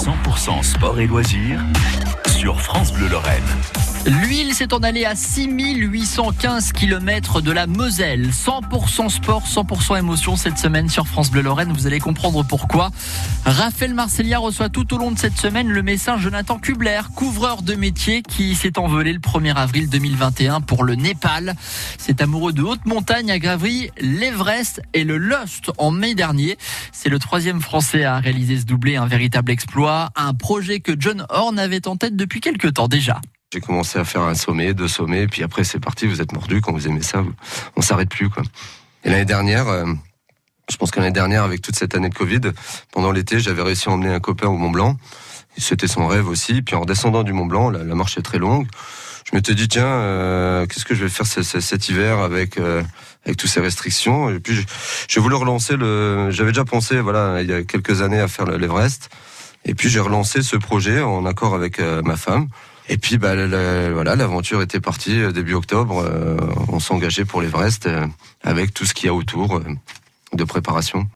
100% sport et loisirs sur France Bleu Lorraine. L'huile s'est en allée à 6815 km de la Moselle. 100% sport, 100% émotion cette semaine sur France Bleu Lorraine. Vous allez comprendre pourquoi. Raphaël Marcellia reçoit tout au long de cette semaine le médecin Jonathan Kubler, couvreur de métier qui s'est envolé le 1er avril 2021 pour le Népal. C'est amoureux de haute montagne à gravi l'Everest et le Lost en mai dernier. C'est le troisième français à réaliser ce doublé, un véritable exploit, un projet que John Horn avait en tête depuis quelques temps déjà. J'ai commencé à faire un sommet, deux sommets, puis après c'est parti, vous êtes mordu, quand vous aimez ça, on s'arrête plus. Quoi. Et l'année dernière, euh, je pense que l'année dernière, avec toute cette année de Covid, pendant l'été, j'avais réussi à emmener un copain au Mont Blanc. C'était son rêve aussi. Puis en redescendant du Mont Blanc, la, marche est très longue. Je m'étais dit, tiens, euh, qu'est-ce que je vais faire cet hiver avec euh, avec toutes ces restrictions? Et puis j'ai voulu relancer le... J'avais déjà pensé, voilà, il y a quelques années à faire l'Everest. Et puis j'ai relancé ce projet en accord avec ma femme. Et puis, bah, voilà, l'aventure était partie euh, début octobre. Euh, on engagé pour l'Everest euh, avec tout ce qu'il y a autour de préparation.